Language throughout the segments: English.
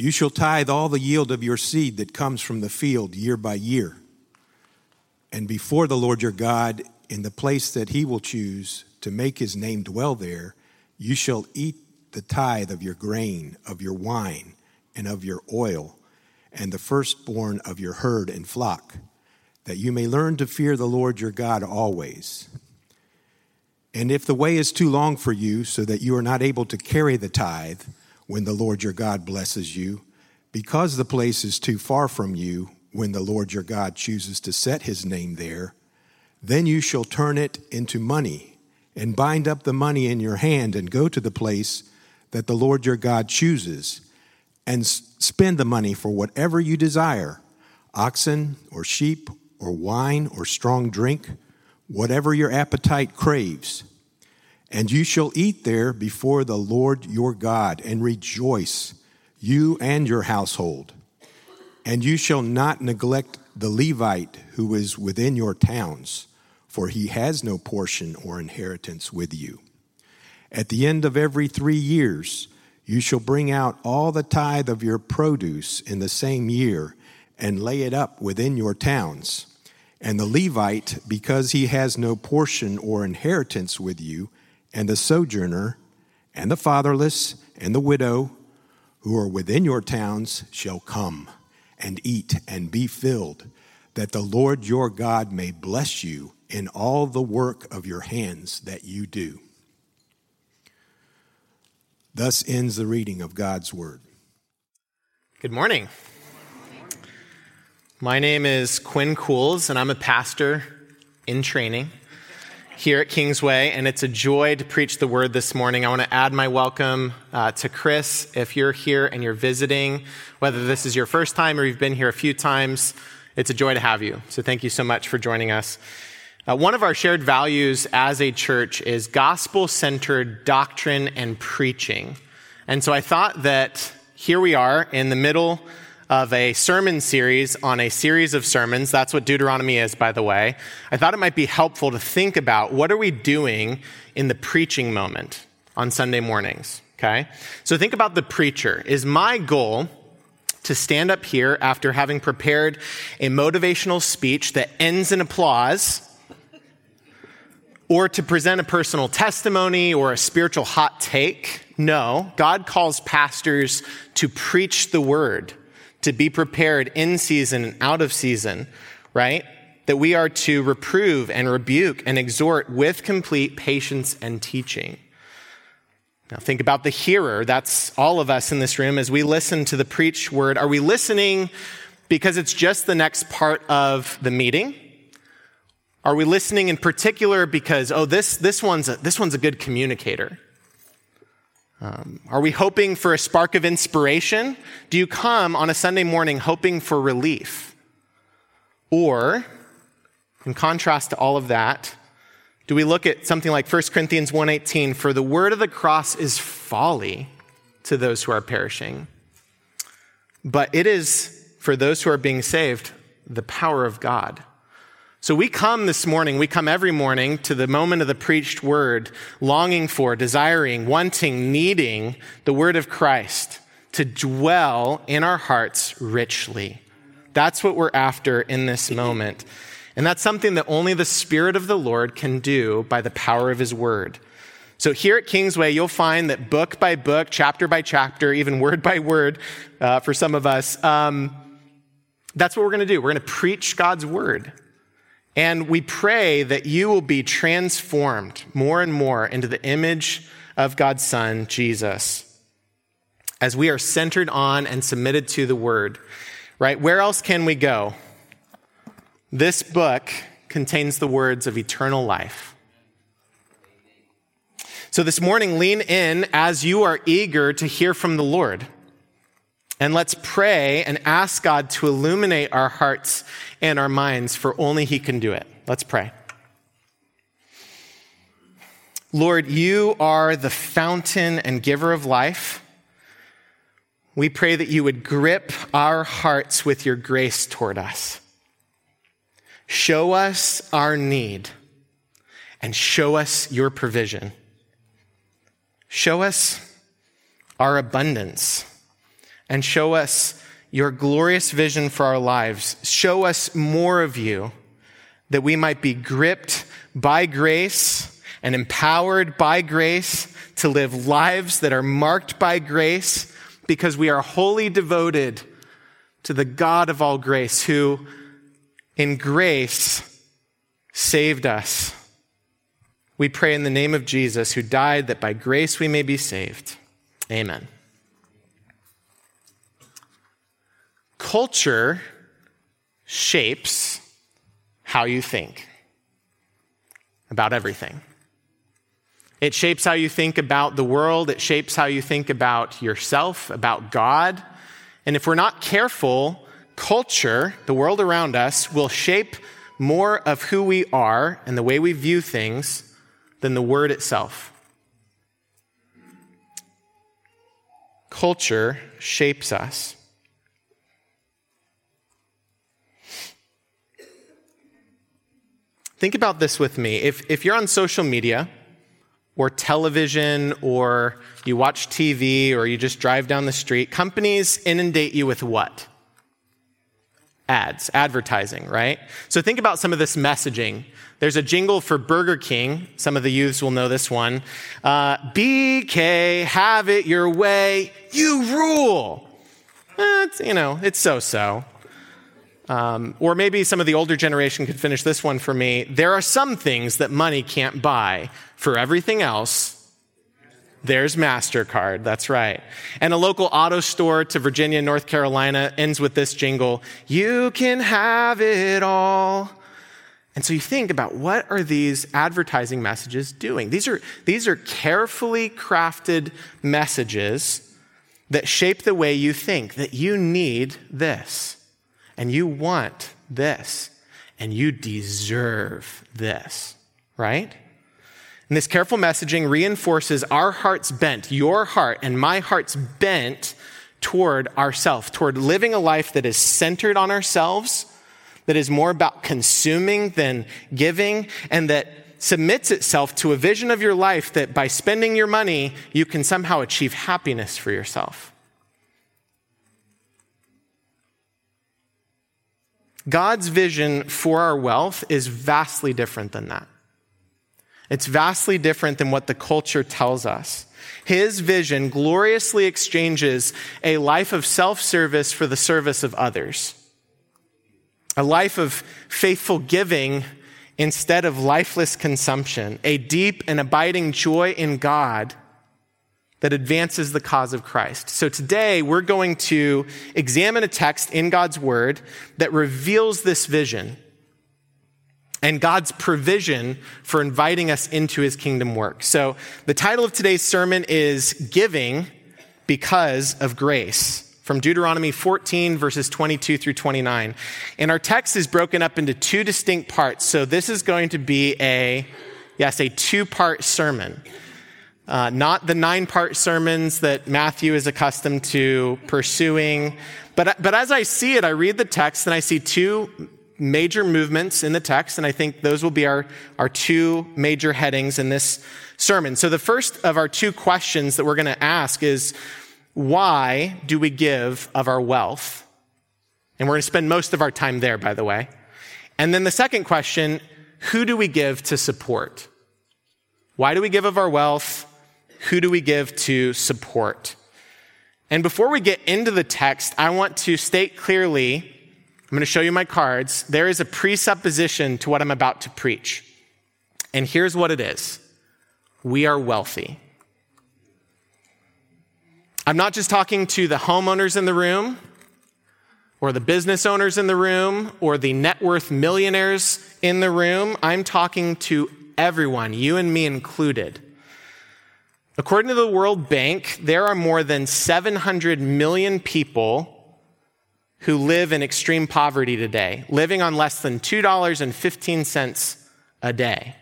You shall tithe all the yield of your seed that comes from the field year by year. And before the Lord your God, in the place that he will choose to make his name dwell there, you shall eat the tithe of your grain, of your wine, and of your oil, and the firstborn of your herd and flock, that you may learn to fear the Lord your God always. And if the way is too long for you, so that you are not able to carry the tithe, when the Lord your God blesses you, because the place is too far from you when the Lord your God chooses to set his name there, then you shall turn it into money and bind up the money in your hand and go to the place that the Lord your God chooses and spend the money for whatever you desire oxen or sheep or wine or strong drink, whatever your appetite craves and you shall eat there before the Lord your God and rejoice, you and your household. And you shall not neglect the Levite who is within your towns, for he has no portion or inheritance with you. At the end of every three years, you shall bring out all the tithe of your produce in the same year and lay it up within your towns. And the Levite, because he has no portion or inheritance with you, and the sojourner, and the fatherless, and the widow, who are within your towns, shall come and eat and be filled, that the Lord your God may bless you in all the work of your hands that you do. Thus ends the reading of God's word. Good morning. My name is Quinn Cools, and I'm a pastor in training here at Kingsway, and it's a joy to preach the word this morning. I want to add my welcome uh, to Chris. If you're here and you're visiting, whether this is your first time or you've been here a few times, it's a joy to have you. So thank you so much for joining us. Uh, one of our shared values as a church is gospel centered doctrine and preaching. And so I thought that here we are in the middle of a sermon series on a series of sermons. That's what Deuteronomy is, by the way. I thought it might be helpful to think about what are we doing in the preaching moment on Sunday mornings, okay? So think about the preacher. Is my goal to stand up here after having prepared a motivational speech that ends in applause or to present a personal testimony or a spiritual hot take. No, God calls pastors to preach the word, to be prepared in season and out of season, right? That we are to reprove and rebuke and exhort with complete patience and teaching. Now, think about the hearer. That's all of us in this room as we listen to the preached word. Are we listening because it's just the next part of the meeting? Are we listening in particular because, oh, this, this, one's, a, this one's a good communicator? Um, are we hoping for a spark of inspiration? Do you come on a Sunday morning hoping for relief? Or, in contrast to all of that, do we look at something like 1 Corinthians 1:18 for the word of the cross is folly to those who are perishing but it is for those who are being saved the power of God so we come this morning, we come every morning to the moment of the preached word, longing for, desiring, wanting, needing the word of Christ to dwell in our hearts richly. That's what we're after in this moment. And that's something that only the Spirit of the Lord can do by the power of His Word. So here at Kingsway, you'll find that book by book, chapter by chapter, even word by word uh, for some of us, um, that's what we're going to do. We're going to preach God's Word. And we pray that you will be transformed more and more into the image of God's Son, Jesus, as we are centered on and submitted to the Word. Right? Where else can we go? This book contains the words of eternal life. So this morning, lean in as you are eager to hear from the Lord. And let's pray and ask God to illuminate our hearts and our minds, for only He can do it. Let's pray. Lord, you are the fountain and giver of life. We pray that you would grip our hearts with your grace toward us. Show us our need and show us your provision. Show us our abundance and show us your glorious vision for our lives. Show us more of you that we might be gripped by grace and empowered by grace to live lives that are marked by grace because we are wholly devoted to the God of all grace who in grace saved us. We pray in the name of Jesus who died that by grace we may be saved. Amen. Culture shapes how you think about everything. It shapes how you think about the world. It shapes how you think about yourself, about God. And if we're not careful, culture, the world around us, will shape more of who we are and the way we view things than the word itself. Culture shapes us. Think about this with me. If, if you're on social media or television or you watch TV or you just drive down the street, companies inundate you with what? Ads, advertising, right? So think about some of this messaging. There's a jingle for Burger King. Some of the youths will know this one. Uh, BK, have it your way. You rule. Eh, you know, it's so so. Um, or maybe some of the older generation could finish this one for me. There are some things that money can't buy. For everything else, there's MasterCard. That's right. And a local auto store to Virginia, North Carolina ends with this jingle You can have it all. And so you think about what are these advertising messages doing? These are, these are carefully crafted messages that shape the way you think, that you need this and you want this, and you deserve this, right? And this careful messaging reinforces our heart's bent, your heart and my heart's bent toward ourself, toward living a life that is centered on ourselves, that is more about consuming than giving, and that submits itself to a vision of your life that by spending your money, you can somehow achieve happiness for yourself. God's vision for our wealth is vastly different than that. It's vastly different than what the culture tells us. His vision gloriously exchanges a life of self service for the service of others, a life of faithful giving instead of lifeless consumption, a deep and abiding joy in God that advances the cause of Christ. So today we're going to examine a text in God's word that reveals this vision and God's provision for inviting us into his kingdom work. So the title of today's sermon is Giving Because of Grace from Deuteronomy 14 verses 22 through 29. And our text is broken up into two distinct parts. So this is going to be a, yes, a two part sermon. Uh, not the nine part sermons that Matthew is accustomed to pursuing. But, but as I see it, I read the text and I see two major movements in the text, and I think those will be our, our two major headings in this sermon. So the first of our two questions that we're going to ask is why do we give of our wealth? And we're going to spend most of our time there, by the way. And then the second question who do we give to support? Why do we give of our wealth? Who do we give to support? And before we get into the text, I want to state clearly I'm going to show you my cards. There is a presupposition to what I'm about to preach. And here's what it is we are wealthy. I'm not just talking to the homeowners in the room, or the business owners in the room, or the net worth millionaires in the room. I'm talking to everyone, you and me included. According to the World Bank, there are more than 700 million people who live in extreme poverty today, living on less than $2.15 a day.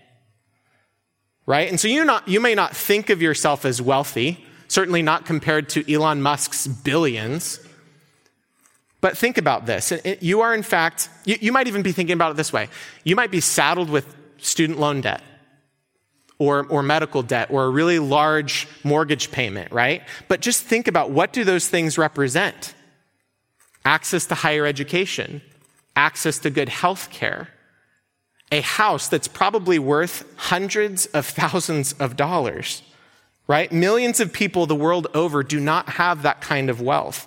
Right? And so you, not, you may not think of yourself as wealthy, certainly not compared to Elon Musk's billions. But think about this. You are, in fact, you, you might even be thinking about it this way. You might be saddled with student loan debt or, or medical debt or a really large mortgage payment, right? But just think about what do those things represent? Access to higher education, access to good health care, a house that's probably worth hundreds of thousands of dollars, right? Millions of people the world over do not have that kind of wealth.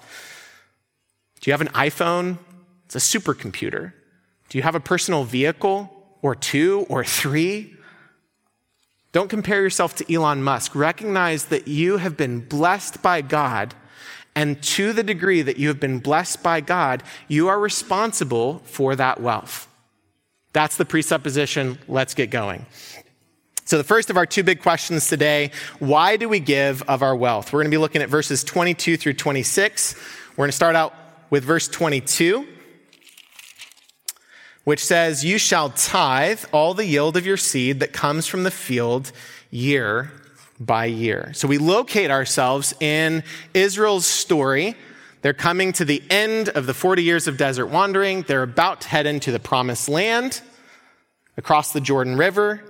Do you have an iPhone? It's a supercomputer. Do you have a personal vehicle or two or three? Don't compare yourself to Elon Musk. Recognize that you have been blessed by God. And to the degree that you have been blessed by God, you are responsible for that wealth. That's the presupposition. Let's get going. So, the first of our two big questions today why do we give of our wealth? We're going to be looking at verses 22 through 26. We're going to start out with verse 22 which says, You shall tithe all the yield of your seed that comes from the field year by year. So we locate ourselves in Israel's story. They're coming to the end of the 40 years of desert wandering. They're about to head into the promised land across the Jordan River.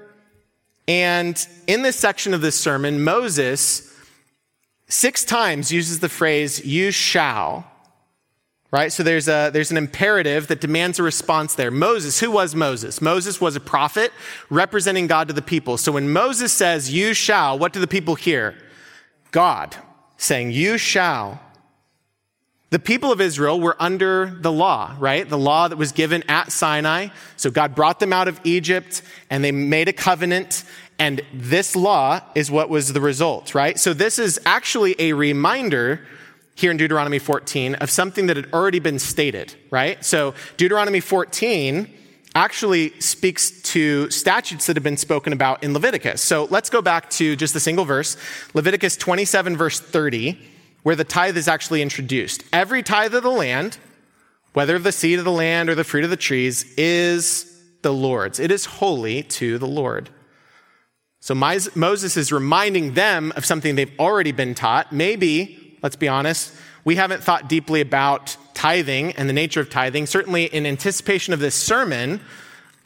And in this section of this sermon, Moses six times uses the phrase, You shall right? So there's, a, there's an imperative that demands a response there. Moses, who was Moses? Moses was a prophet representing God to the people. So when Moses says, you shall, what do the people hear? God saying, you shall. The people of Israel were under the law, right? The law that was given at Sinai. So God brought them out of Egypt and they made a covenant. And this law is what was the result, right? So this is actually a reminder here in Deuteronomy 14 of something that had already been stated, right? So Deuteronomy 14 actually speaks to statutes that have been spoken about in Leviticus. So let's go back to just a single verse, Leviticus 27, verse 30, where the tithe is actually introduced. Every tithe of the land, whether of the seed of the land or the fruit of the trees, is the Lord's. It is holy to the Lord. So Moses is reminding them of something they've already been taught. Maybe let's be honest. We haven't thought deeply about tithing and the nature of tithing. Certainly, in anticipation of this sermon,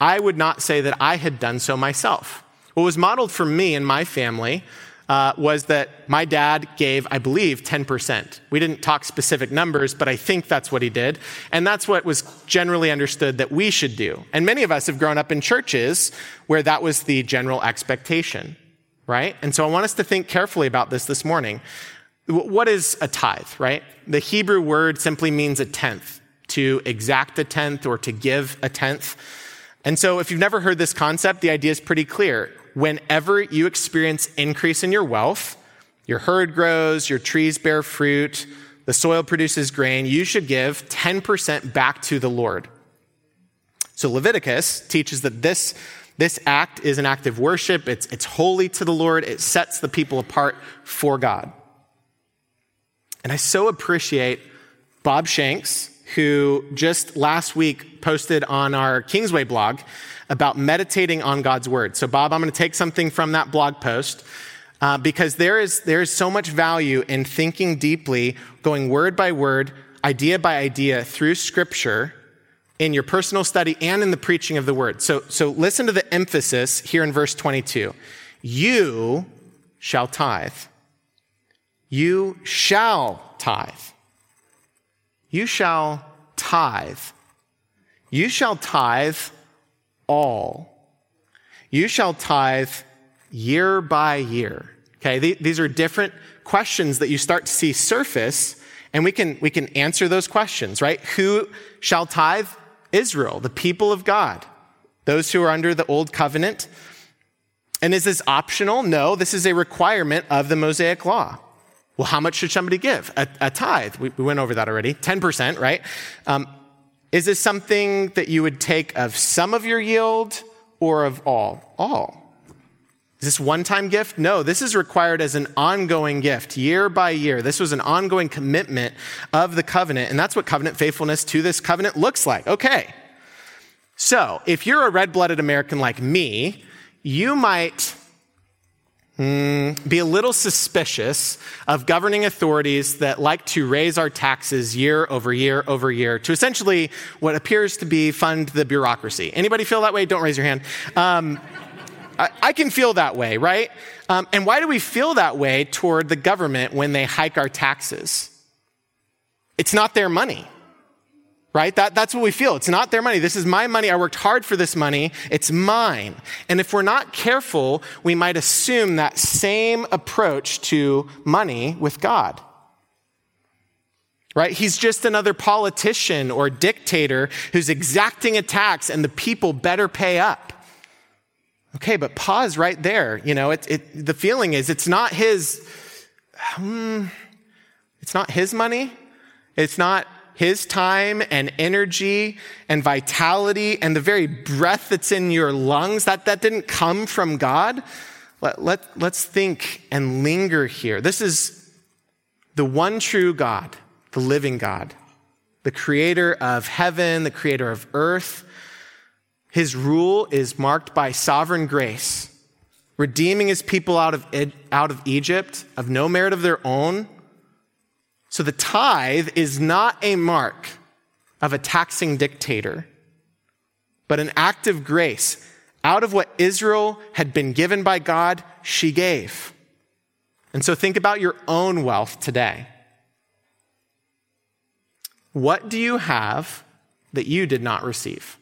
I would not say that I had done so myself. What was modeled for me and my family uh, was that my dad gave, I believe, 10%. We didn't talk specific numbers, but I think that's what he did. And that's what was generally understood that we should do. And many of us have grown up in churches where that was the general expectation, right? And so I want us to think carefully about this this morning. What is a tithe, right? The Hebrew word simply means a tenth, to exact a tenth or to give a tenth. And so if you've never heard this concept, the idea is pretty clear. Whenever you experience increase in your wealth, your herd grows, your trees bear fruit, the soil produces grain, you should give 10% back to the Lord. So Leviticus teaches that this, this act is an act of worship. It's, it's holy to the Lord. It sets the people apart for God. And I so appreciate Bob Shanks, who just last week posted on our Kingsway blog about meditating on God's word. So, Bob, I'm going to take something from that blog post uh, because there is, there is so much value in thinking deeply, going word by word, idea by idea through scripture in your personal study and in the preaching of the word. So, so listen to the emphasis here in verse 22. You shall tithe. You shall tithe. You shall tithe. You shall tithe all. You shall tithe year by year. Okay, these are different questions that you start to see surface, and we can, we can answer those questions, right? Who shall tithe? Israel, the people of God, those who are under the old covenant. And is this optional? No, this is a requirement of the Mosaic law. Well, how much should somebody give? A, a tithe. We, we, went over that already. 10%, right? Um, is this something that you would take of some of your yield or of all? All. Is this one time gift? No, this is required as an ongoing gift, year by year. This was an ongoing commitment of the covenant, and that's what covenant faithfulness to this covenant looks like. Okay. So, if you're a red blooded American like me, you might Mm, be a little suspicious of governing authorities that like to raise our taxes year over year over year to essentially what appears to be fund the bureaucracy. Anybody feel that way? Don't raise your hand. Um, I, I can feel that way, right? Um, and why do we feel that way toward the government when they hike our taxes? It's not their money right? That, that's what we feel. It's not their money. This is my money. I worked hard for this money. It's mine. And if we're not careful, we might assume that same approach to money with God. Right? He's just another politician or dictator who's exacting a tax and the people better pay up. Okay, but pause right there. You know, it, it, the feeling is it's not his, um, it's not his money. It's not his time and energy and vitality and the very breath that's in your lungs, that, that didn't come from God. Let, let, let's think and linger here. This is the one true God, the living God, the creator of heaven, the creator of earth. His rule is marked by sovereign grace, redeeming his people out of, out of Egypt of no merit of their own so the tithe is not a mark of a taxing dictator, but an act of grace. Out of what Israel had been given by God, she gave. And so think about your own wealth today. What do you have that you did not receive?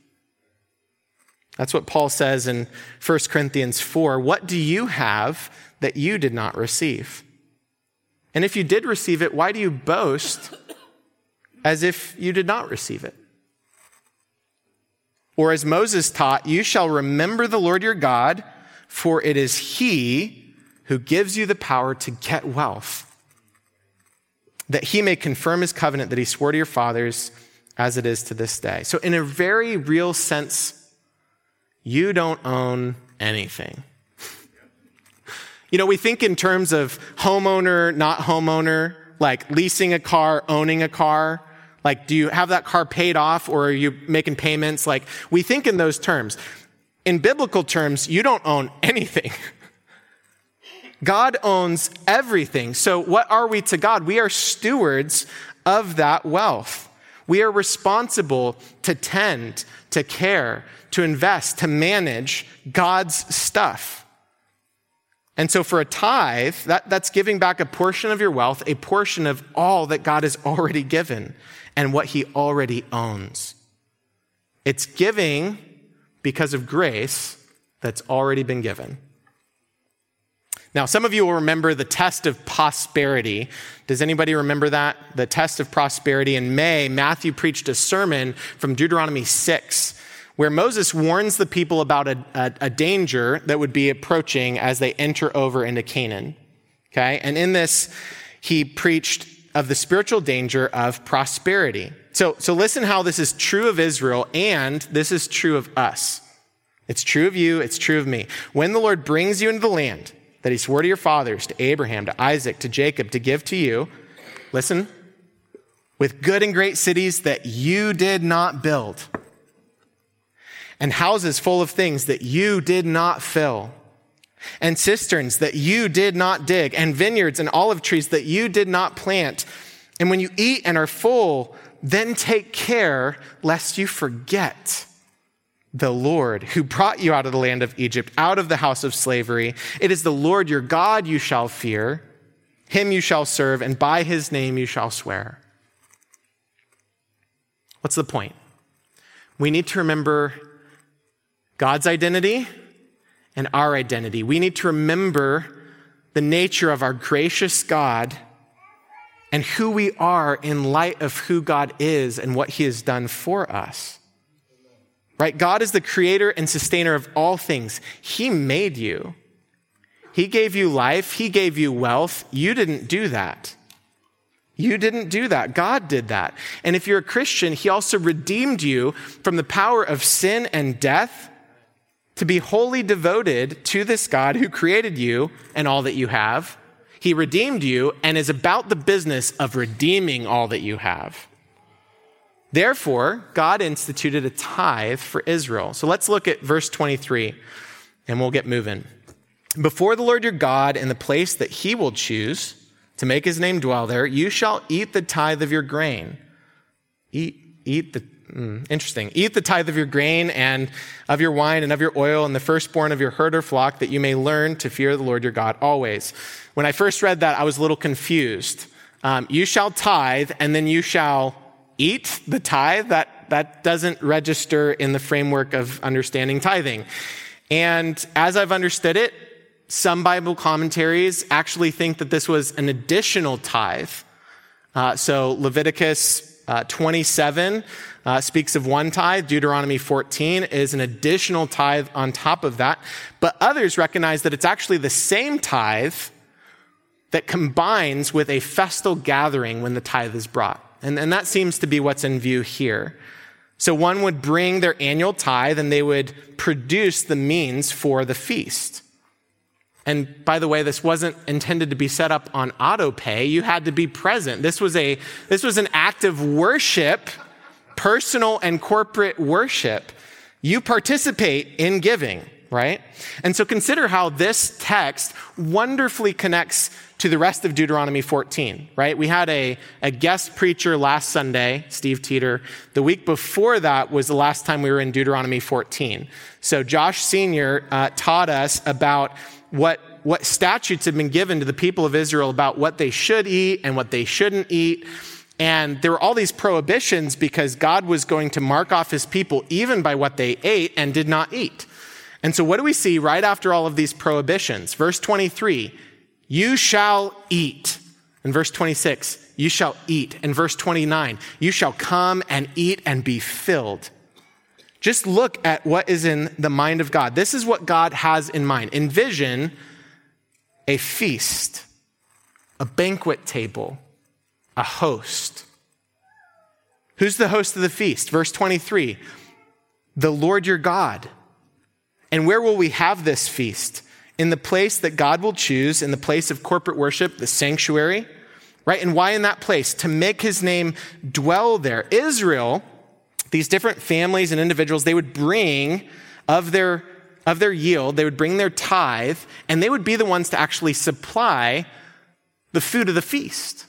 That's what Paul says in 1 Corinthians 4. What do you have that you did not receive? And if you did receive it, why do you boast as if you did not receive it? Or as Moses taught, you shall remember the Lord your God, for it is he who gives you the power to get wealth, that he may confirm his covenant that he swore to your fathers as it is to this day. So, in a very real sense, you don't own anything. You know, we think in terms of homeowner, not homeowner, like leasing a car, owning a car. Like, do you have that car paid off or are you making payments? Like, we think in those terms. In biblical terms, you don't own anything. God owns everything. So what are we to God? We are stewards of that wealth. We are responsible to tend, to care, to invest, to manage God's stuff. And so for a tithe, that, that's giving back a portion of your wealth, a portion of all that God has already given and what he already owns. It's giving because of grace that's already been given. Now, some of you will remember the test of prosperity. Does anybody remember that? The test of prosperity. In May, Matthew preached a sermon from Deuteronomy 6 where Moses warns the people about a, a, a, danger that would be approaching as they enter over into Canaan. Okay. And in this, he preached of the spiritual danger of prosperity. So, so listen how this is true of Israel and this is true of us. It's true of you. It's true of me. When the Lord brings you into the land that he swore to your fathers, to Abraham, to Isaac, to Jacob, to give to you, listen, with good and great cities that you did not build and houses full of things that you did not fill, and cisterns that you did not dig, and vineyards and olive trees that you did not plant. And when you eat and are full, then take care lest you forget the Lord who brought you out of the land of Egypt, out of the house of slavery. It is the Lord your God you shall fear, him you shall serve, and by his name you shall swear. What's the point? We need to remember God's identity and our identity. We need to remember the nature of our gracious God and who we are in light of who God is and what he has done for us. Right? God is the creator and sustainer of all things. He made you. He gave you life. He gave you wealth. You didn't do that. You didn't do that. God did that. And if you're a Christian, He also redeemed you from the power of sin and death to be wholly devoted to this God who created you and all that you have. He redeemed you and is about the business of redeeming all that you have. Therefore, God instituted a tithe for Israel. So let's look at verse 23 and we'll get moving. Before the Lord your God in the place that he will choose to make his name dwell there, you shall eat the tithe of your grain. Eat, eat the, Mm, interesting. Eat the tithe of your grain and of your wine and of your oil and the firstborn of your herd or flock that you may learn to fear the Lord your God always. When I first read that, I was a little confused. Um, you shall tithe and then you shall eat the tithe. That, that doesn't register in the framework of understanding tithing. And as I've understood it, some Bible commentaries actually think that this was an additional tithe. Uh, so Leviticus uh, 27 uh, speaks of one tithe. Deuteronomy 14 is an additional tithe on top of that. But others recognize that it's actually the same tithe that combines with a festal gathering when the tithe is brought. And, and that seems to be what's in view here. So one would bring their annual tithe and they would produce the means for the feast. And by the way, this wasn't intended to be set up on auto pay. You had to be present. This was a, this was an act of worship, personal and corporate worship. You participate in giving, right? And so consider how this text wonderfully connects to the rest of Deuteronomy 14, right? We had a, a guest preacher last Sunday, Steve Teeter. The week before that was the last time we were in Deuteronomy 14. So Josh Sr. Uh, taught us about what, what statutes have been given to the people of Israel about what they should eat and what they shouldn't eat. And there were all these prohibitions because God was going to mark off his people even by what they ate and did not eat. And so what do we see right after all of these prohibitions? Verse 23, you shall eat. In verse 26, you shall eat. In verse 29, you shall come and eat and be filled. Just look at what is in the mind of God. This is what God has in mind. Envision a feast, a banquet table, a host. Who's the host of the feast? Verse 23 The Lord your God. And where will we have this feast? In the place that God will choose, in the place of corporate worship, the sanctuary, right? And why in that place? To make his name dwell there. Israel these different families and individuals, they would bring of their, of their yield, they would bring their tithe, and they would be the ones to actually supply the food of the feast.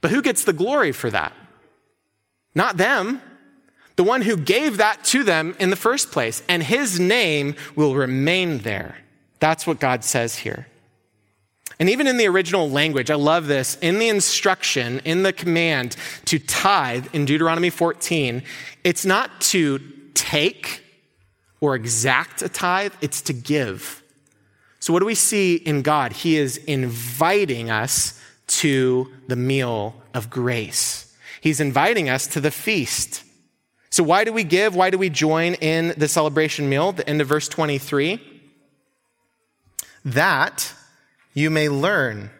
But who gets the glory for that? Not them. The one who gave that to them in the first place. And his name will remain there. That's what God says here. And even in the original language, I love this, in the instruction, in the command to tithe in Deuteronomy 14, it's not to take or exact a tithe, it's to give. So, what do we see in God? He is inviting us to the meal of grace. He's inviting us to the feast. So, why do we give? Why do we join in the celebration meal? The end of verse 23. That you may learn.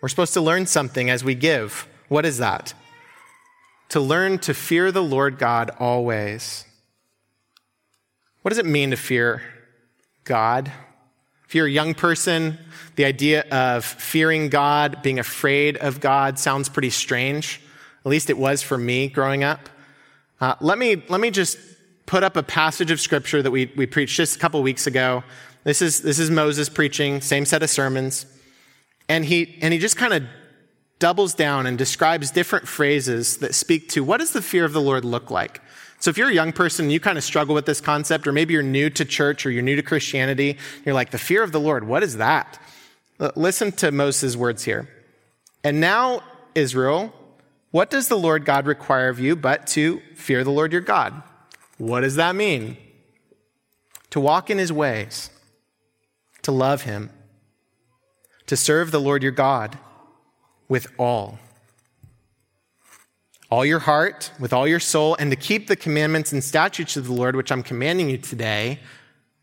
We're supposed to learn something as we give. What is that? To learn to fear the Lord God always. What does it mean to fear God? If you're a young person, the idea of fearing God, being afraid of God sounds pretty strange. At least it was for me growing up. Uh, let, me, let me just put up a passage of scripture that we, we preached just a couple weeks ago this is, this is Moses preaching, same set of sermons. And he, and he just kind of doubles down and describes different phrases that speak to what does the fear of the Lord look like? So if you're a young person, and you kind of struggle with this concept, or maybe you're new to church or you're new to Christianity, you're like, the fear of the Lord, what is that? Listen to Moses' words here. And now, Israel, what does the Lord God require of you but to fear the Lord your God? What does that mean? To walk in his ways to love him, to serve the Lord your God with all. All your heart, with all your soul, and to keep the commandments and statutes of the Lord, which I'm commanding you today,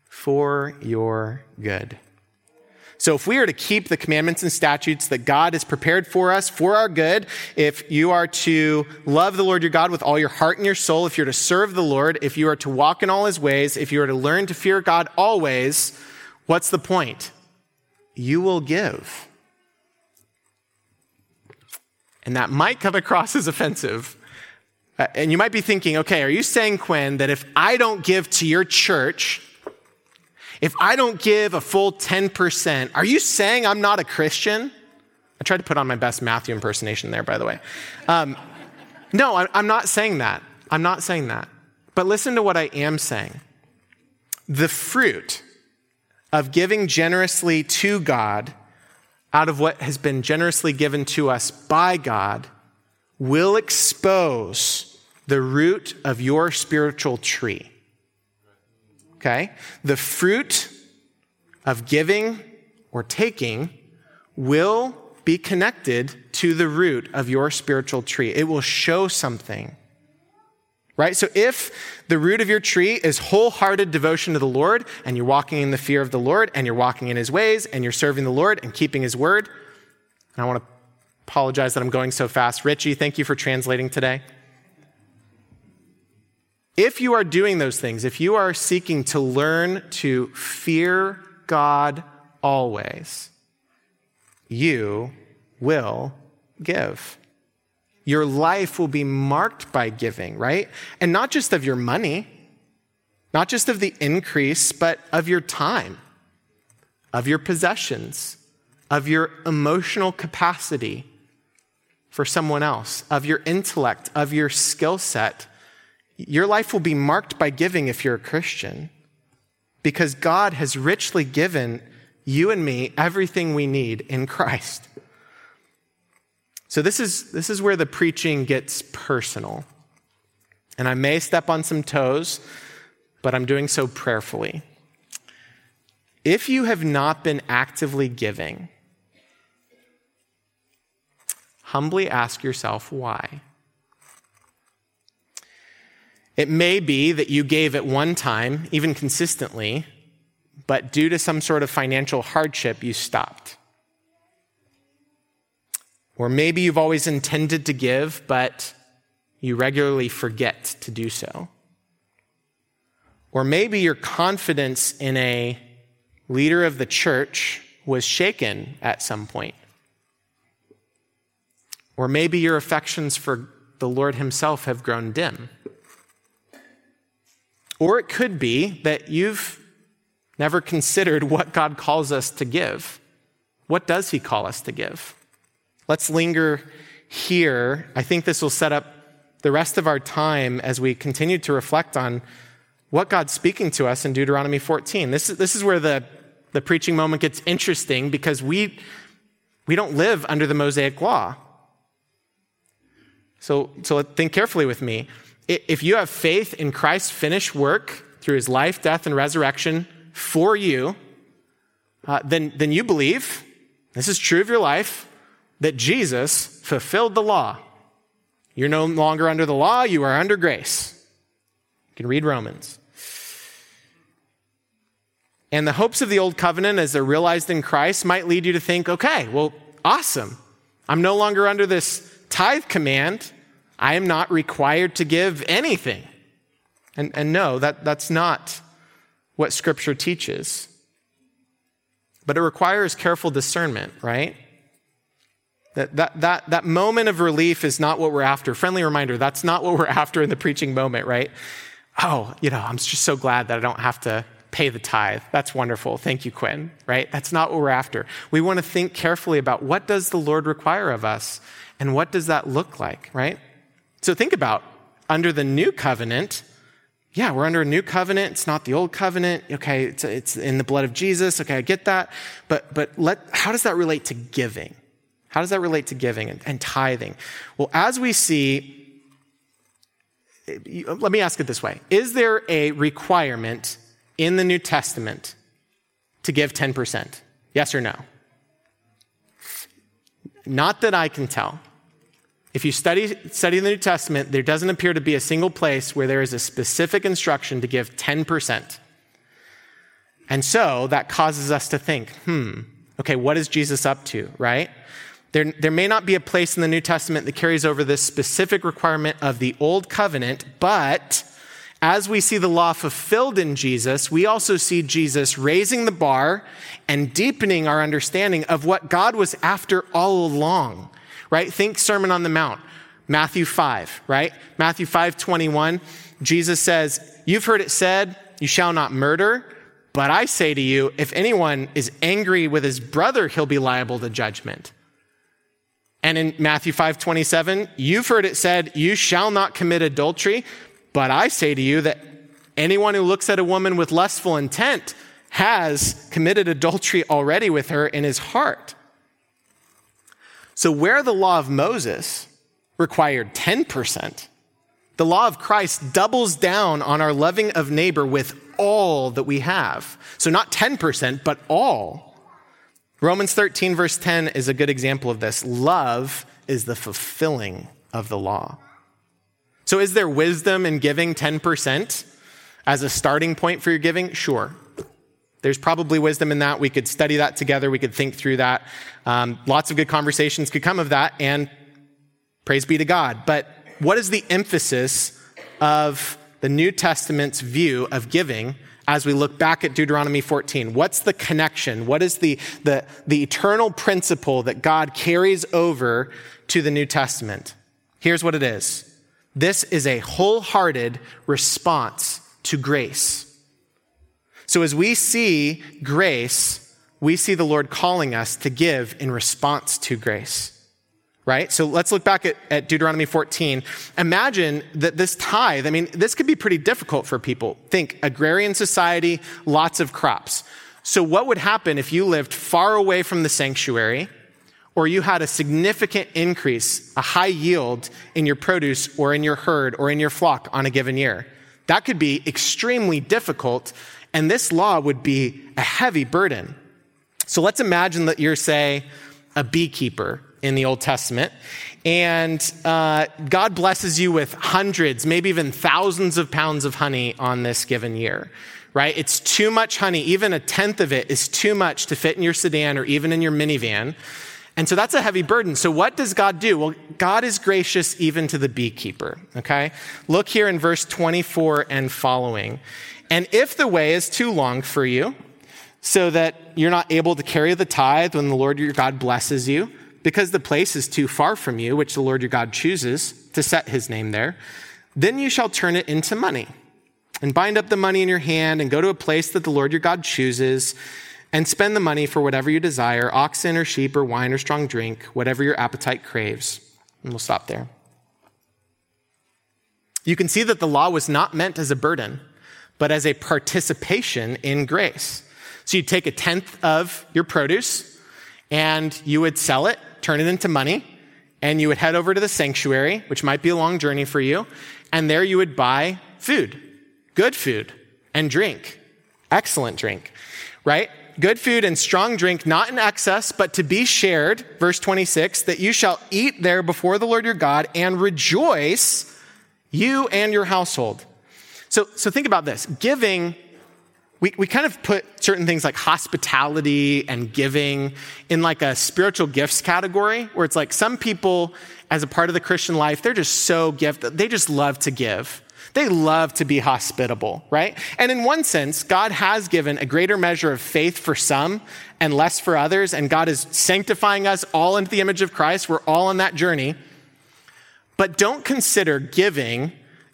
for your good. So, if we are to keep the commandments and statutes that God has prepared for us for our good, if you are to love the Lord your God with all your heart and your soul, if you're to serve the Lord, if you are to walk in all his ways, if you are to learn to fear God always, What's the point? You will give. And that might come across as offensive. Uh, and you might be thinking, okay, are you saying, Quinn, that if I don't give to your church, if I don't give a full 10%, are you saying I'm not a Christian? I tried to put on my best Matthew impersonation there, by the way. Um, No, I'm not saying that. I'm not saying that. But listen to what I am saying. The fruit of giving generously to God out of what has been generously given to us by God will expose the root of your spiritual tree. Okay? The fruit of giving or taking will be connected to the root of your spiritual tree. It will show something. Right? So if the root of your tree is wholehearted devotion to the Lord, and you're walking in the fear of the Lord, and you're walking in his ways, and you're serving the Lord and keeping his word, and I want to apologize that I'm going so fast. Richie, thank you for translating today. If you are doing those things, if you are seeking to learn to fear God always, you will give. Your life will be marked by giving, right? And not just of your money, not just of the increase, but of your time, of your possessions, of your emotional capacity for someone else, of your intellect, of your skill set. Your life will be marked by giving if you're a Christian because God has richly given you and me everything we need in Christ. So this is, this is where the preaching gets personal. And I may step on some toes, but I'm doing so prayerfully. If you have not been actively giving, humbly ask yourself why. It may be that you gave at one time, even consistently, but due to some sort of financial hardship, you stopped. Or maybe you've always intended to give, but you regularly forget to do so. Or maybe your confidence in a leader of the church was shaken at some point. Or maybe your affections for the Lord Himself have grown dim. Or it could be that you've never considered what God calls us to give. What does He call us to give? Let's linger here. I think this will set up the rest of our time as we continue to reflect on what God's speaking to us in Deuteronomy 14. This is, this is where the, the preaching moment gets interesting because we, we don't live under the Mosaic law. So, so think carefully with me. If you have faith in Christ's finished work through his life, death, and resurrection for you, uh, then, then you believe, this is true of your life, that Jesus fulfilled the law. You're no longer under the law, you are under grace. You can read Romans. And the hopes of the old covenant, as they're realized in Christ, might lead you to think, okay, well, awesome. I'm no longer under this tithe command. I am not required to give anything. And, and no, that, that's not what Scripture teaches. But it requires careful discernment, right? That, that, that, that moment of relief is not what we're after. Friendly reminder, that's not what we're after in the preaching moment, right? Oh, you know, I'm just so glad that I don't have to pay the tithe. That's wonderful. Thank you, Quinn, right? That's not what we're after. We want to think carefully about what does the Lord require of us and what does that look like, right? So think about under the new covenant, yeah, we're under a new covenant. It's not the old covenant. Okay, it's, it's in the blood of Jesus. Okay, I get that. But, but let, how does that relate to giving? How does that relate to giving and, and tithing? Well, as we see, let me ask it this way Is there a requirement in the New Testament to give 10%? Yes or no? Not that I can tell. If you study, study the New Testament, there doesn't appear to be a single place where there is a specific instruction to give 10%. And so that causes us to think, hmm, okay, what is Jesus up to, right? There, there may not be a place in the New Testament that carries over this specific requirement of the Old Covenant, but as we see the law fulfilled in Jesus, we also see Jesus raising the bar and deepening our understanding of what God was after all along, right? Think Sermon on the Mount, Matthew 5, right? Matthew 5, 21, Jesus says, You've heard it said, you shall not murder. But I say to you, if anyone is angry with his brother, he'll be liable to judgment. And in Matthew 5 27, you've heard it said, You shall not commit adultery. But I say to you that anyone who looks at a woman with lustful intent has committed adultery already with her in his heart. So, where the law of Moses required 10%, the law of Christ doubles down on our loving of neighbor with all that we have. So, not 10%, but all. Romans 13, verse 10 is a good example of this. Love is the fulfilling of the law. So, is there wisdom in giving 10% as a starting point for your giving? Sure. There's probably wisdom in that. We could study that together. We could think through that. Um, lots of good conversations could come of that, and praise be to God. But what is the emphasis of the New Testament's view of giving as we look back at Deuteronomy 14? What's the connection? What is the, the, the eternal principle that God carries over to the New Testament? Here's what it is this is a wholehearted response to grace. So as we see grace, we see the Lord calling us to give in response to grace. Right? So let's look back at, at, Deuteronomy 14. Imagine that this tithe, I mean, this could be pretty difficult for people. Think agrarian society, lots of crops. So what would happen if you lived far away from the sanctuary or you had a significant increase, a high yield in your produce or in your herd or in your flock on a given year? That could be extremely difficult and this law would be a heavy burden. So let's imagine that you're, say, a beekeeper in the Old Testament, and uh, God blesses you with hundreds, maybe even thousands of pounds of honey on this given year, right? It's too much honey. Even a tenth of it is too much to fit in your sedan or even in your minivan. And so that's a heavy burden. So what does God do? Well, God is gracious even to the beekeeper, okay? Look here in verse 24 and following. And if the way is too long for you, so that you're not able to carry the tithe when the Lord your God blesses you, because the place is too far from you, which the Lord your God chooses to set his name there, then you shall turn it into money and bind up the money in your hand and go to a place that the Lord your God chooses and spend the money for whatever you desire oxen or sheep or wine or strong drink, whatever your appetite craves. And we'll stop there. You can see that the law was not meant as a burden but as a participation in grace. So you'd take a tenth of your produce and you would sell it, turn it into money, and you would head over to the sanctuary, which might be a long journey for you, and there you would buy food, good food, and drink, excellent drink, right? Good food and strong drink, not in excess, but to be shared, verse 26, that you shall eat there before the Lord your God and rejoice, you and your household. So, so think about this. Giving, we, we kind of put certain things like hospitality and giving in like a spiritual gifts category, where it's like some people, as a part of the Christian life, they're just so gifted. They just love to give. They love to be hospitable, right? And in one sense, God has given a greater measure of faith for some and less for others, and God is sanctifying us all into the image of Christ. We're all on that journey. But don't consider giving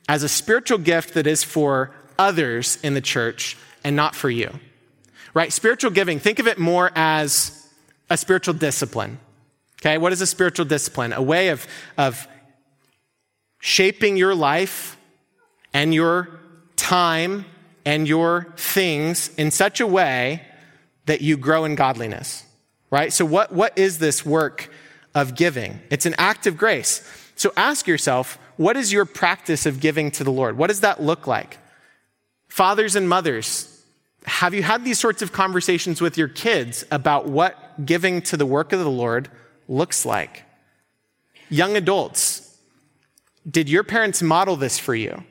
as a spiritual gift that is for others in the church and not for you. Right? Spiritual giving, think of it more as a spiritual discipline. Okay? What is a spiritual discipline? A way of, of shaping your life and your time and your things in such a way that you grow in godliness. Right? So, what, what is this work of giving? It's an act of grace. So, ask yourself, what is your practice of giving to the Lord? What does that look like? Fathers and mothers, have you had these sorts of conversations with your kids about what giving to the work of the Lord looks like? Young adults, did your parents model this for you?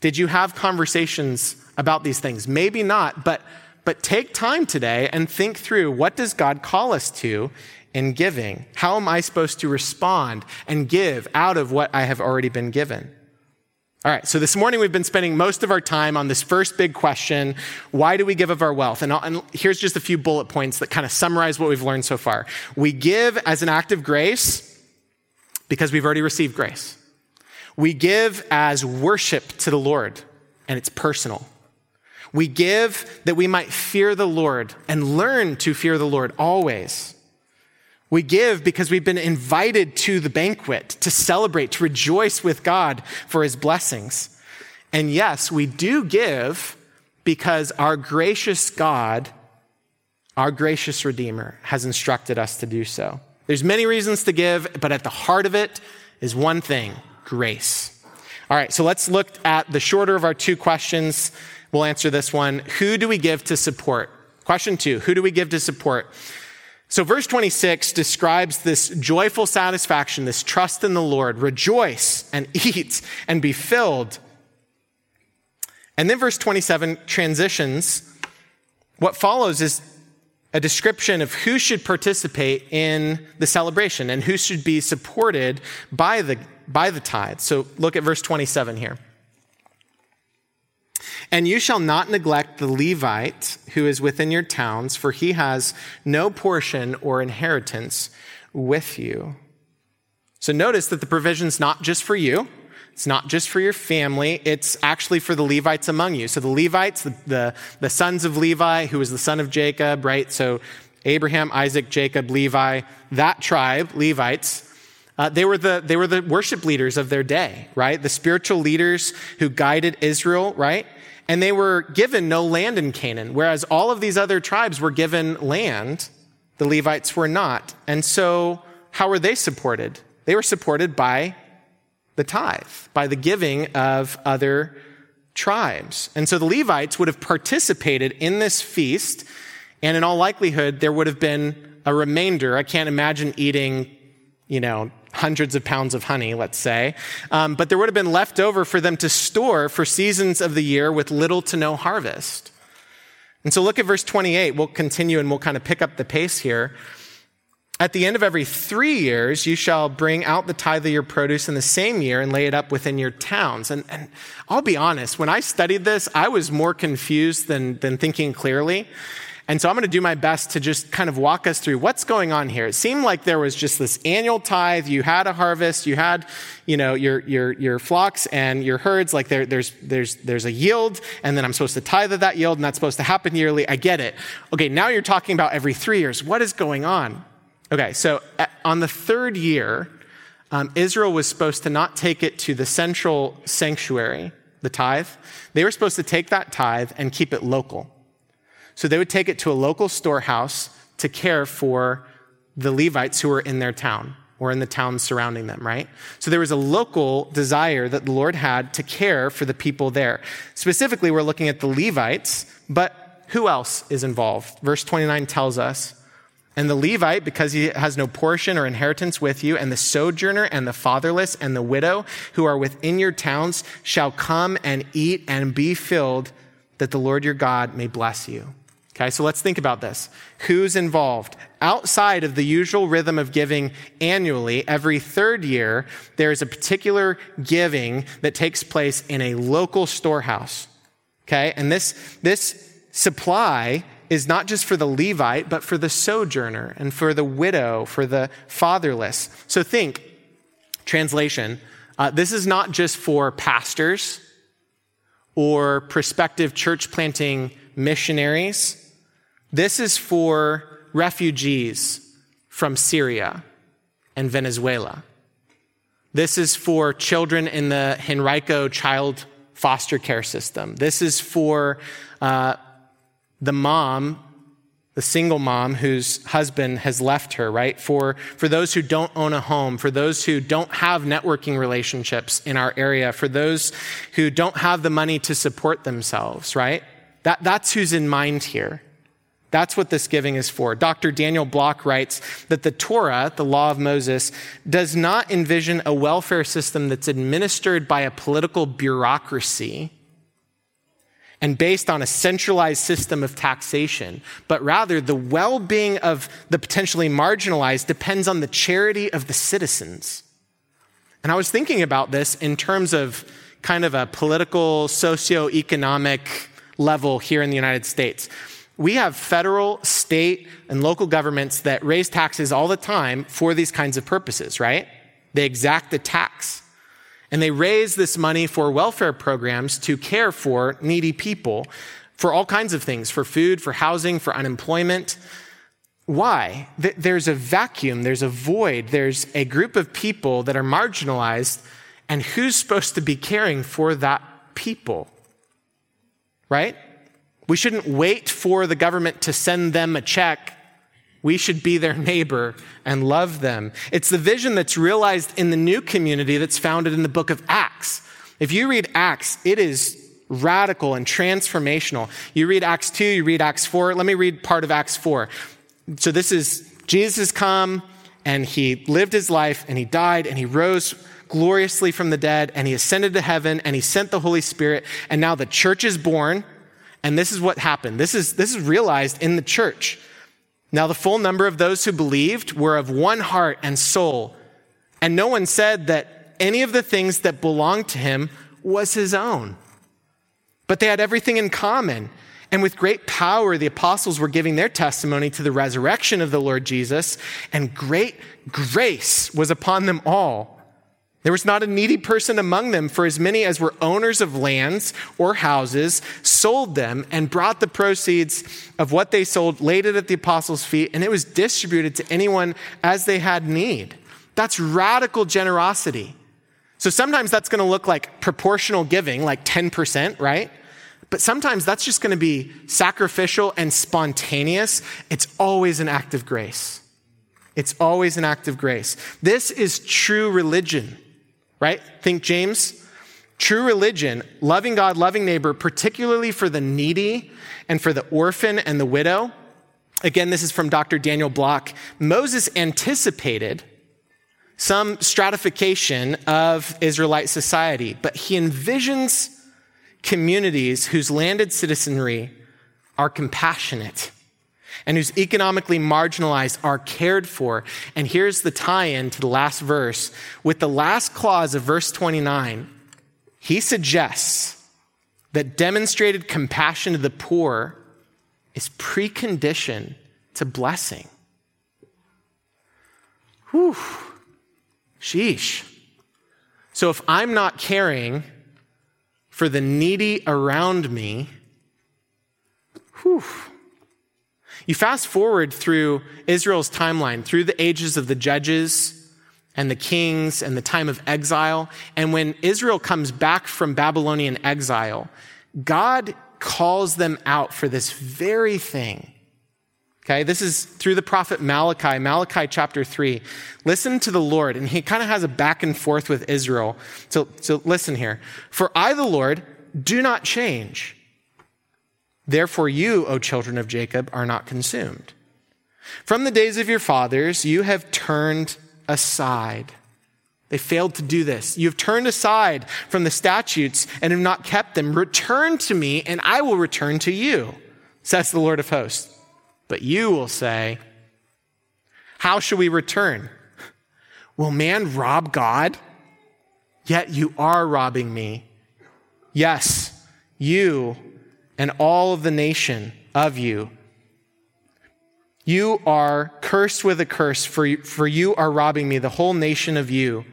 Did you have conversations about these things? Maybe not, but, but take time today and think through what does God call us to in giving? How am I supposed to respond and give out of what I have already been given? All right, so this morning we've been spending most of our time on this first big question why do we give of our wealth? And, and, here's just a few bullet points that kind of summarize what we've learned so far. We give as an act of grace because we've already received grace. We give as worship to the Lord, and it's personal. We give that we might fear the Lord and learn to fear the Lord always. We give because we've been invited to the banquet to celebrate, to rejoice with God for his blessings. And yes, we do give because our gracious God, our gracious Redeemer, has instructed us to do so. There's many reasons to give, but at the heart of it is one thing grace. All right, so let's look at the shorter of our two questions. We'll answer this one. Who do we give to support? Question two Who do we give to support? So, verse 26 describes this joyful satisfaction, this trust in the Lord. Rejoice and eat and be filled. And then verse 27 transitions. What follows is a description of who should participate in the celebration and who should be supported by the, by the tithe. So look at verse 27 here. And you shall not neglect the Levite who is within your towns, for he has no portion or inheritance with you. So notice that the provision's not just for you. It's not just for your family, it's actually for the Levites among you. So the Levites, the, the, the, sons of Levi, who was the son of Jacob, right? So Abraham, Isaac, Jacob, Levi, that tribe, Levites, uh, they, were the, they were the worship leaders of their day, right? The spiritual leaders who guided Israel, right? And they were given no land in Canaan, whereas all of these other tribes were given land. The Levites were not. And so, how were they supported? They were supported by the tithe, by the giving of other tribes. And so the Levites would have participated in this feast, and in all likelihood, there would have been a remainder. I can't imagine eating, you know, hundreds of pounds of honey, let's say. Um, but there would have been left over for them to store for seasons of the year with little to no harvest. And so look at verse 28. We'll continue and we'll kind of pick up the pace here. At the end of every three years, you shall bring out the tithe of your produce in the same year and lay it up within your towns. And, and I'll be honest, when I studied this, I was more confused than, than thinking clearly. And so I'm going to do my best to just kind of walk us through what's going on here. It seemed like there was just this annual tithe. You had a harvest. You had, you know, your, your, your flocks and your herds. Like there, there's, there's, there's a yield and then I'm supposed to tithe of that yield and that's supposed to happen yearly. I get it. Okay. Now you're talking about every three years. What is going on? Okay. So on the third year, um, Israel was supposed to not take it to the central sanctuary, the tithe. They were supposed to take that tithe and keep it local. So they would take it to a local storehouse to care for the Levites who were in their town or in the towns surrounding them, right? So there was a local desire that the Lord had to care for the people there. Specifically, we're looking at the Levites, but who else is involved? Verse 29 tells us, and the Levite, because he has no portion or inheritance with you, and the sojourner and the fatherless and the widow who are within your towns shall come and eat and be filled, that the Lord your God may bless you. Okay, so let's think about this. Who's involved? Outside of the usual rhythm of giving annually, every third year, there is a particular giving that takes place in a local storehouse. Okay, and this, this supply is not just for the Levite, but for the sojourner and for the widow, for the fatherless. So think, translation, uh, this is not just for pastors or prospective church planting missionaries this is for refugees from Syria and Venezuela. This is for children in the Henrico child foster care system. This is for uh, the mom, the single mom whose husband has left her, right? For, for those who don't own a home, for those who don't have networking relationships in our area, for those who don't have the money to support themselves, right? That, that's who's in mind here. That's what this giving is for. Dr. Daniel Block writes that the Torah, the law of Moses, does not envision a welfare system that's administered by a political bureaucracy and based on a centralized system of taxation, but rather the well being of the potentially marginalized depends on the charity of the citizens. And I was thinking about this in terms of kind of a political, socio-economic level here in the United States. We have federal, state, and local governments that raise taxes all the time for these kinds of purposes, right? They exact the tax. And they raise this money for welfare programs to care for needy people for all kinds of things for food, for housing, for unemployment. Why? There's a vacuum, there's a void, there's a group of people that are marginalized, and who's supposed to be caring for that people? Right? We shouldn't wait for the government to send them a check. We should be their neighbor and love them. It's the vision that's realized in the new community that's founded in the book of Acts. If you read Acts, it is radical and transformational. You read Acts 2, you read Acts 4. Let me read part of Acts 4. So this is Jesus has come and he lived his life and he died and he rose gloriously from the dead and he ascended to heaven and he sent the Holy Spirit and now the church is born and this is what happened. This is, this is realized in the church. Now the full number of those who believed were of one heart and soul. And no one said that any of the things that belonged to him was his own. But they had everything in common. And with great power, the apostles were giving their testimony to the resurrection of the Lord Jesus, and great grace was upon them all. There was not a needy person among them, for as many as were owners of lands or houses sold them and brought the proceeds of what they sold, laid it at the apostles' feet, and it was distributed to anyone as they had need. That's radical generosity. So sometimes that's going to look like proportional giving, like 10%, right? But sometimes that's just going to be sacrificial and spontaneous. It's always an act of grace. It's always an act of grace. This is true religion, right? Think James. True religion, loving God, loving neighbor, particularly for the needy and for the orphan and the widow. Again, this is from Dr. Daniel Block. Moses anticipated some stratification of Israelite society, but he envisions communities whose landed citizenry are compassionate and whose economically marginalized are cared for. And here's the tie in to the last verse. With the last clause of verse 29, he suggests that demonstrated compassion to the poor is precondition to blessing. Whew. Sheesh. So if I'm not caring for the needy around me, whew. You fast forward through Israel's timeline, through the ages of the judges and the kings and the time of exile. And when Israel comes back from Babylonian exile, God calls them out for this very thing Okay, this is through the prophet Malachi, Malachi chapter 3. Listen to the Lord, and he kind of has a back and forth with Israel. So, so listen here. For I, the Lord, do not change. Therefore, you, O children of Jacob, are not consumed. From the days of your fathers, you have turned aside. They failed to do this. You have turned aside from the statutes and have not kept them. Return to me, and I will return to you, says the Lord of hosts. But you will say, How shall we return? Will man rob God? Yet you are robbing me. Yes, you and all of the nation of you. You are cursed with a curse, for, for you are robbing me, the whole nation of you.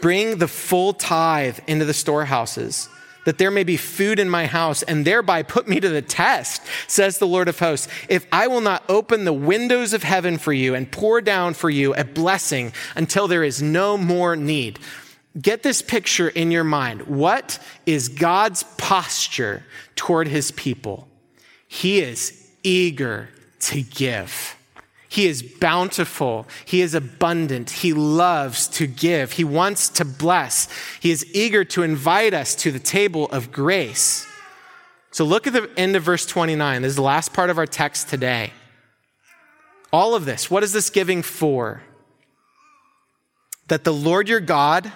Bring the full tithe into the storehouses that there may be food in my house, and thereby put me to the test, says the Lord of hosts, if I will not open the windows of heaven for you and pour down for you a blessing until there is no more need. Get this picture in your mind. What is God's posture toward his people? He is eager to give. He is bountiful. He is abundant. He loves to give. He wants to bless. He is eager to invite us to the table of grace. So look at the end of verse 29. This is the last part of our text today. All of this, what is this giving for? That the Lord your God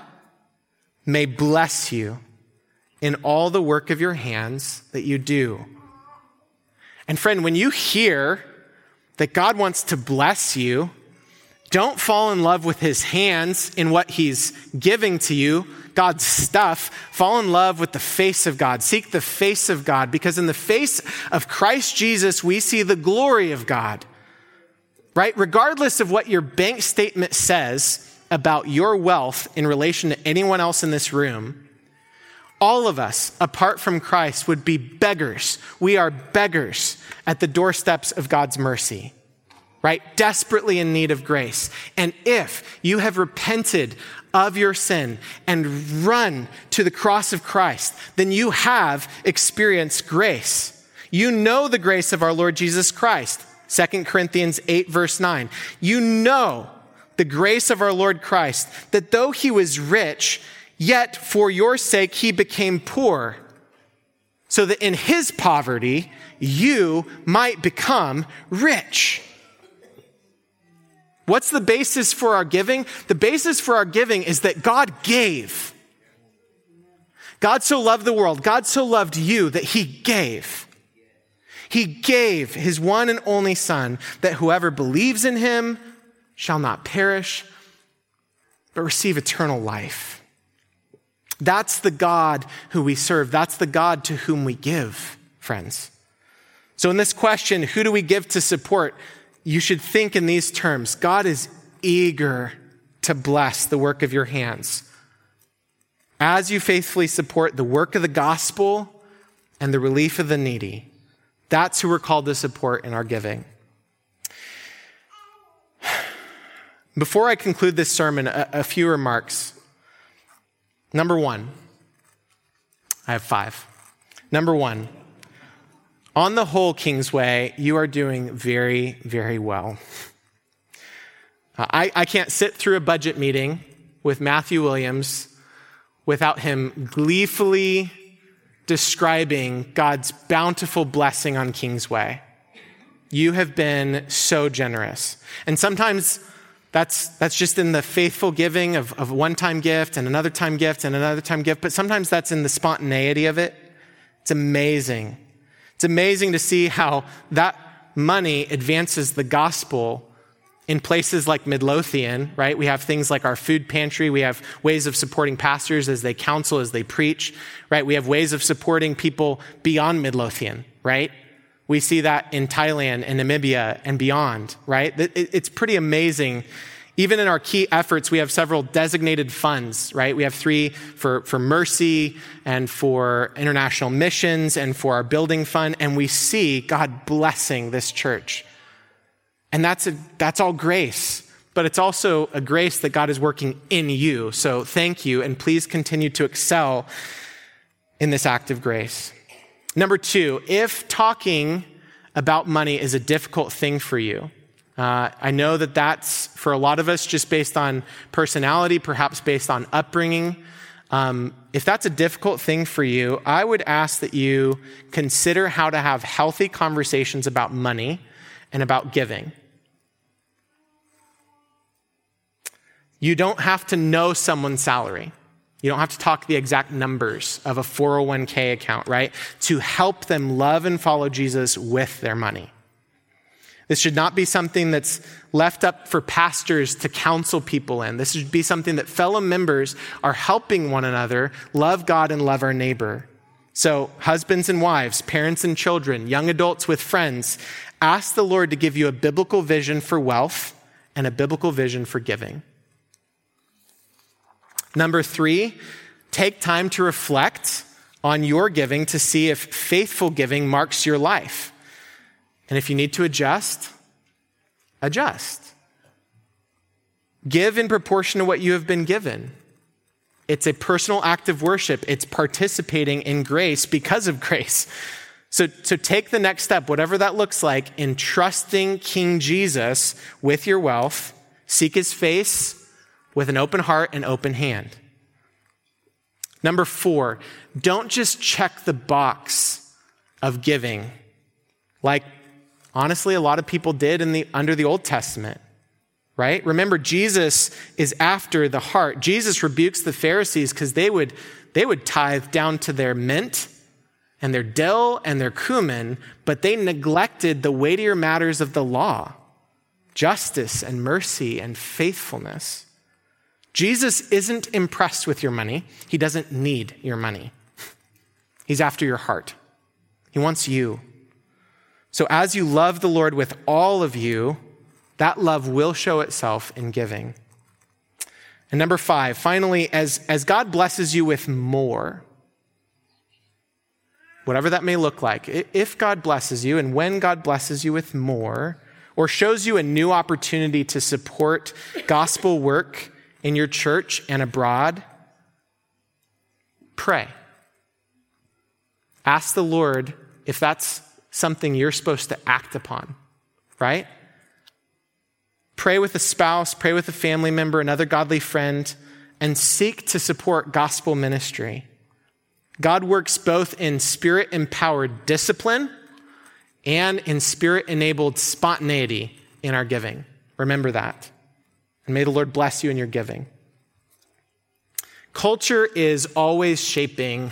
may bless you in all the work of your hands that you do. And friend, when you hear that God wants to bless you, don't fall in love with his hands in what he's giving to you, God's stuff. Fall in love with the face of God. Seek the face of God because in the face of Christ Jesus, we see the glory of God. Right? Regardless of what your bank statement says about your wealth in relation to anyone else in this room, all of us, apart from Christ, would be beggars. We are beggars at the doorsteps of God's mercy. right? Desperately in need of grace. And if you have repented of your sin and run to the cross of Christ, then you have experienced grace. You know the grace of our Lord Jesus Christ. 2 Corinthians 8, verse 9. You know the grace of our Lord Christ, that though he was rich, yet for your sake he became poor, so that in his poverty you might become rich. What's the basis for our giving? The basis for our giving is that God gave. God so loved the world, God so loved you that he gave. He gave his one and only Son that whoever believes in him shall not perish, but receive eternal life. That's the God who we serve. That's the God to whom we give, friends. So, in this question, who do we give to support? You should think in these terms God is eager to bless the work of your hands. As you faithfully support the work of the gospel and the relief of the needy, that's who we're called to support in our giving. Before I conclude this sermon, a, a few remarks. Number one, I have five. Number one, on the whole, Kingsway, you are doing very, very well. I, I can't sit through a budget meeting with Matthew Williams without him gleefully describing God's bountiful blessing on Kingsway. You have been so generous. And sometimes that's, that's just in the faithful giving of, of one time gift and another time gift and another time gift, but sometimes that's in the spontaneity of it. It's amazing. It's amazing to see how that money advances the gospel in places like Midlothian, right? We have things like our food pantry. We have ways of supporting pastors as they counsel, as they preach, right? We have ways of supporting people beyond Midlothian, right? We see that in Thailand and Namibia and beyond, right? It's pretty amazing. Even in our key efforts, we have several designated funds, right? We have three for, for mercy and for international missions and for our building fund. And we see God blessing this church and that's, a, that's all grace, but it's also a grace that God is working in you. So thank you, and please continue to excel in this act of grace. Number two, if talking about money is a difficult thing for you, uh, I know that that's for a lot of us just based on personality, perhaps based on upbringing. Um, if that's a difficult thing for you, I would ask that you consider how to have healthy conversations about money and about giving. You don't have to know someone's salary. You don't have to talk the exact numbers of a 401k account, right? To help them love and follow Jesus with their money. This should not be something that's left up for pastors to counsel people in. This should be something that fellow members are helping one another love God and love our neighbor. So, husbands and wives, parents and children, young adults with friends, ask the Lord to give you a biblical vision for wealth and a biblical vision for giving. Number three, take time to reflect on your giving to see if faithful giving marks your life. And if you need to adjust, adjust. Give in proportion to what you have been given. It's a personal act of worship. It's participating in grace because of grace. So, so take the next step, whatever that looks like, in trusting King Jesus with your wealth. Seek his face with an open heart and open hand. Number four, don't just check the box of giving like honestly a lot of people did in the, under the Old Testament. Right? Remember, Jesus is after the heart. Jesus rebukes the Pharisees because they would, they would tithe down to their mint and their dill and their cumin, but they neglected the weightier matters of the law justice and mercy and faithfulness. Jesus isn't impressed with your money. He doesn't need your money. He's after your heart. He wants you. So as you love the Lord with all of you, that love will show itself in giving. And number five, finally, as, as God blesses you with more, whatever that may look like, if God blesses you and when God blesses you with more, or shows you a new opportunity to support gospel work in your church and abroad, pray. Ask the Lord if that's something you're supposed to act upon, right? Pray with a spouse, pray with a family member, another godly friend, and seek to support gospel ministry. God works both in spirit empowered discipline and in spirit enabled spontaneity in our giving. Remember that. And may the Lord bless you in your giving. Culture is always shaping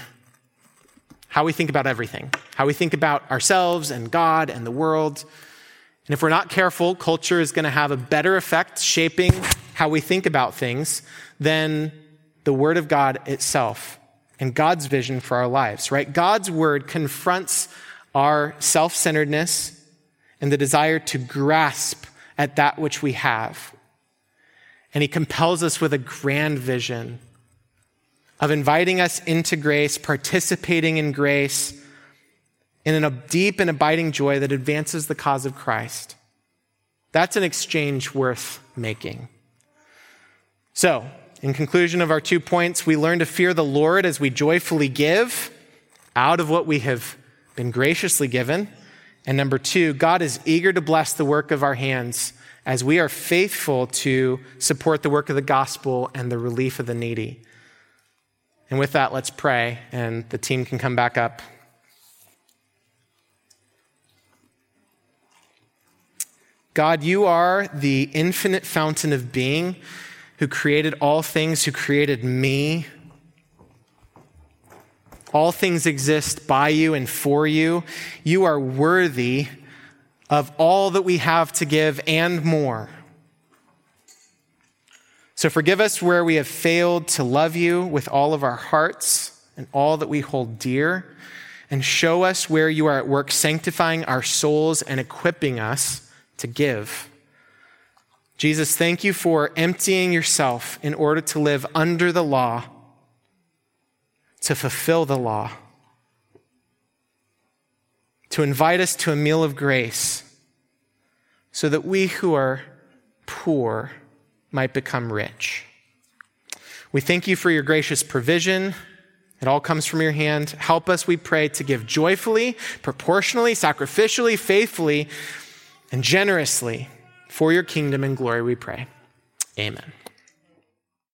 how we think about everything, how we think about ourselves and God and the world. And if we're not careful, culture is going to have a better effect shaping how we think about things than the Word of God itself and God's vision for our lives, right? God's Word confronts our self centeredness and the desire to grasp at that which we have. And He compels us with a grand vision of inviting us into grace, participating in grace, in a deep and abiding joy that advances the cause of Christ. That's an exchange worth making. So, in conclusion of our two points, we learn to fear the Lord as we joyfully give out of what we have been graciously given. And number two, God is eager to bless the work of our hands as we are faithful to support the work of the gospel and the relief of the needy. And with that, let's pray, and the team can come back up. God, you are the infinite fountain of being who created all things, who created me. All things exist by you and for you. You are worthy of all that we have to give and more. So forgive us where we have failed to love you with all of our hearts and all that we hold dear, and show us where you are at work sanctifying our souls and equipping us to give. Jesus, thank you for emptying yourself in order to live under the law, to fulfill the law, to invite us to a meal of grace, so that we who are poor might become rich. We thank you for your gracious provision. It all comes from your hand. Help us, we pray, to give joyfully, proportionally, sacrificially, faithfully, and generously for your kingdom and glory, we pray. Amen.